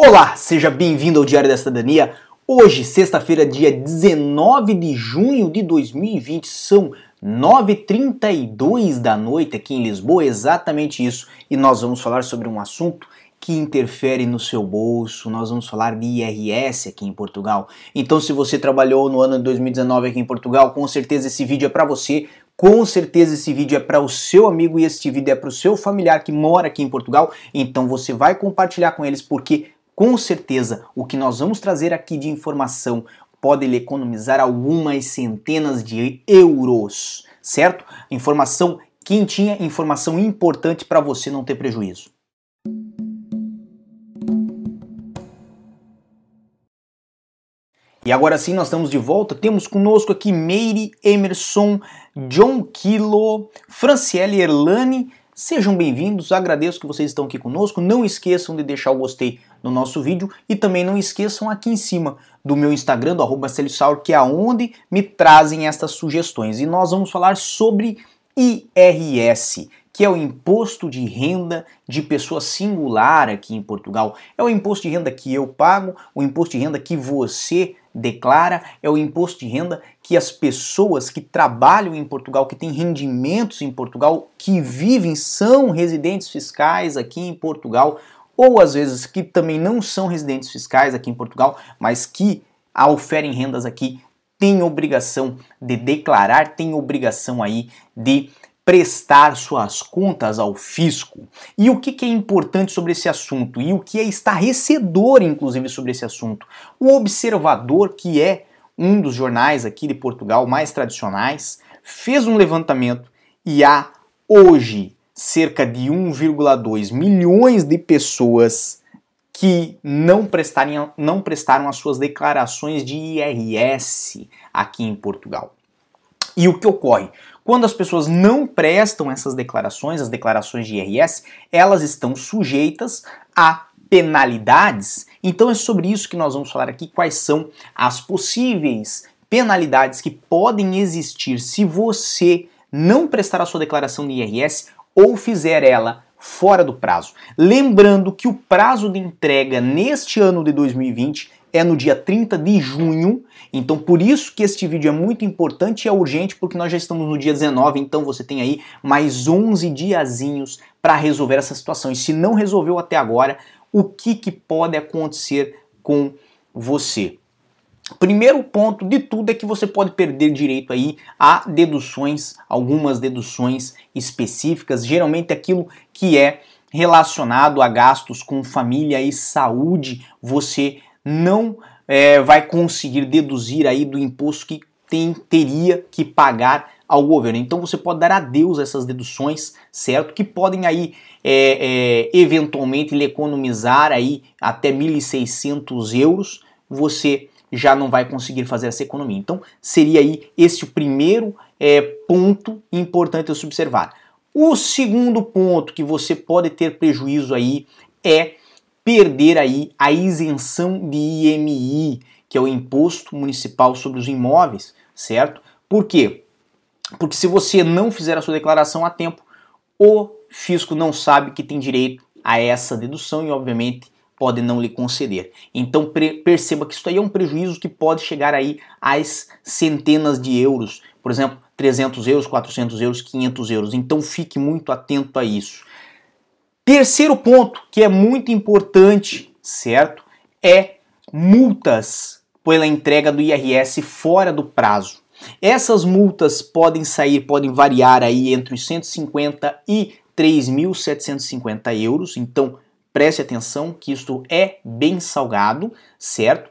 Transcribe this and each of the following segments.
Olá, seja bem-vindo ao Diário da Cidadania. Hoje, sexta-feira, dia 19 de junho de 2020, são 9h32 da noite aqui em Lisboa, exatamente isso. E nós vamos falar sobre um assunto que interfere no seu bolso. Nós vamos falar de IRS aqui em Portugal. Então, se você trabalhou no ano de 2019 aqui em Portugal, com certeza esse vídeo é para você. Com certeza esse vídeo é para o seu amigo e este vídeo é para o seu familiar que mora aqui em Portugal. Então você vai compartilhar com eles porque com certeza o que nós vamos trazer aqui de informação pode lhe economizar algumas centenas de euros, certo? Informação quentinha, informação importante para você não ter prejuízo. E agora sim, nós estamos de volta. Temos conosco aqui Meire, Emerson, John Kilo, Franciele Erlani, Sejam bem-vindos, agradeço que vocês estão aqui conosco. Não esqueçam de deixar o gostei no nosso vídeo e também não esqueçam aqui em cima do meu Instagram, do arroba que é aonde me trazem estas sugestões. E nós vamos falar sobre IRS, que é o imposto de renda de pessoa singular aqui em Portugal. É o imposto de renda que eu pago, o imposto de renda que você declara, é o imposto de renda que as pessoas que trabalham em Portugal, que têm rendimentos em Portugal, que vivem, são residentes fiscais aqui em Portugal, ou às vezes que também não são residentes fiscais aqui em Portugal, mas que oferem rendas aqui, têm obrigação de declarar, têm obrigação aí de prestar suas contas ao fisco. E o que, que, é importante sobre esse assunto? E o que é estarrecedor, inclusive, sobre esse assunto? O Observador, que é um dos jornais aqui de Portugal mais tradicionais, fez um levantamento e há hoje cerca de 1,2 milhões de pessoas que não, prestarem, não prestaram as suas declarações de IRS aqui em Portugal. E o que ocorre? Quando as pessoas não prestam essas declarações, as declarações de IRS, elas estão sujeitas a penalidades. Então é sobre isso que nós vamos falar aqui, quais são as possíveis penalidades que podem existir se você não prestar a sua declaração de IRS ou fizer ela fora do prazo. Lembrando que o prazo de entrega neste ano de 2020 é no dia 30 de junho, então por isso que este vídeo é muito importante e é urgente, porque nós já estamos no dia 19, então você tem aí mais 11 diazinhos para resolver essa situação. E se não resolveu até agora, o que, que pode acontecer com você? Primeiro ponto de tudo é que você pode perder direito aí a deduções, algumas deduções específicas, geralmente aquilo que é relacionado a gastos com família e saúde, você não é, vai conseguir deduzir aí do imposto que tem, teria que pagar ao governo. Então você pode dar adeus a essas deduções, certo? Que podem aí é, é, eventualmente lhe economizar aí até 1.600 euros. Você já não vai conseguir fazer essa economia. Então seria aí esse o primeiro é, ponto importante a se observar. O segundo ponto que você pode ter prejuízo aí é perder aí a isenção de IMI, que é o Imposto Municipal sobre os Imóveis, certo? Por quê? Porque se você não fizer a sua declaração a tempo, o fisco não sabe que tem direito a essa dedução e, obviamente, pode não lhe conceder. Então perceba que isso aí é um prejuízo que pode chegar aí às centenas de euros, por exemplo, 300 euros, 400 euros, 500 euros. Então fique muito atento a isso. Terceiro ponto, que é muito importante, certo? É multas pela entrega do IRS fora do prazo. Essas multas podem sair, podem variar aí entre os 150 e 3.750 euros, então preste atenção que isto é bem salgado, certo?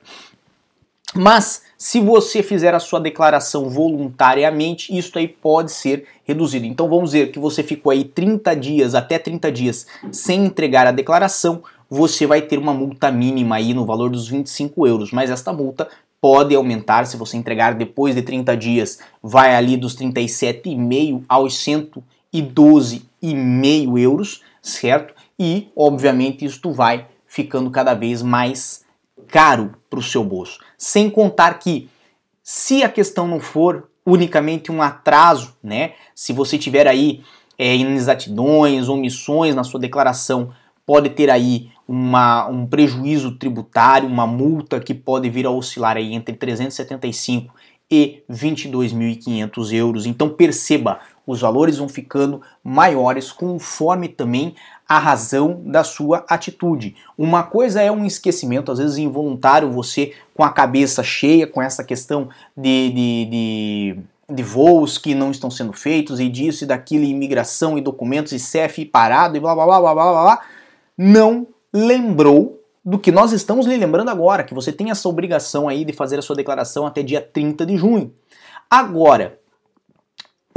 Mas se você fizer a sua declaração voluntariamente, isso aí pode ser reduzido. Então vamos dizer que você ficou aí 30 dias, até 30 dias, sem entregar a declaração, você vai ter uma multa mínima aí no valor dos 25 euros, mas esta multa pode aumentar se você entregar depois de 30 dias, vai ali dos 37,5 aos 112,5 euros, certo? E, obviamente, isto vai ficando cada vez mais caro para o seu bolso. Sem contar que, se a questão não for unicamente um atraso, né? Se você tiver aí é, inexatidões, omissões na sua declaração, pode ter aí uma, um prejuízo tributário, uma multa que pode vir a oscilar aí entre 375 e 22.500 euros. Então perceba, os valores vão ficando maiores conforme também a razão da sua atitude. Uma coisa é um esquecimento, às vezes involuntário, você com a cabeça cheia com essa questão de, de, de, de voos que não estão sendo feitos e disso e daquilo, imigração e documentos e CEF parado e blá blá blá blá blá blá, não lembrou do que nós estamos lhe lembrando agora, que você tem essa obrigação aí de fazer a sua declaração até dia 30 de junho. Agora,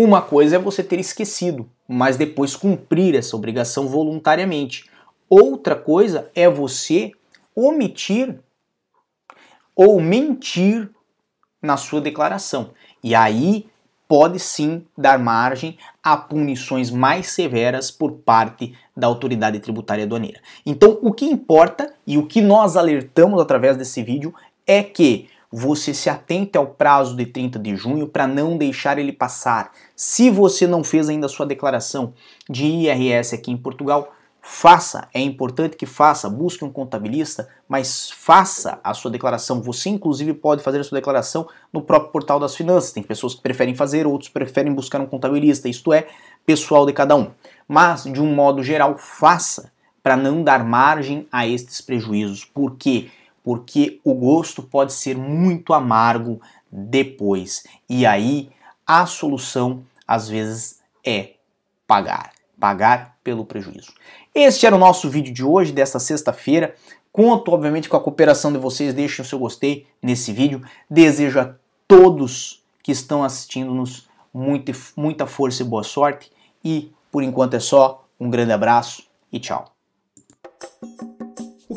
uma coisa é você ter esquecido, mas depois cumprir essa obrigação voluntariamente. Outra coisa é você omitir ou mentir na sua declaração. E aí pode sim dar margem a punições mais severas por parte da autoridade tributária aduaneira. Então, o que importa e o que nós alertamos através desse vídeo é que você se atente ao prazo de 30 de junho para não deixar ele passar. Se você não fez ainda a sua declaração de IRS aqui em Portugal, faça, é importante que faça, busque um contabilista, mas faça a sua declaração. Você inclusive pode fazer a sua declaração no próprio portal das finanças. Tem pessoas que preferem fazer, outros preferem buscar um contabilista. Isto é pessoal de cada um. Mas de um modo geral, faça para não dar margem a estes prejuízos. Por quê? Porque o gosto pode ser muito amargo depois. E aí a solução às vezes é pagar, pagar pelo prejuízo. Este era o nosso vídeo de hoje, desta sexta-feira. Conto, obviamente, com a cooperação de vocês. Deixem o seu gostei nesse vídeo. Desejo a todos que estão assistindo-nos muita, muita força e boa sorte. E, por enquanto, é só. Um grande abraço e tchau.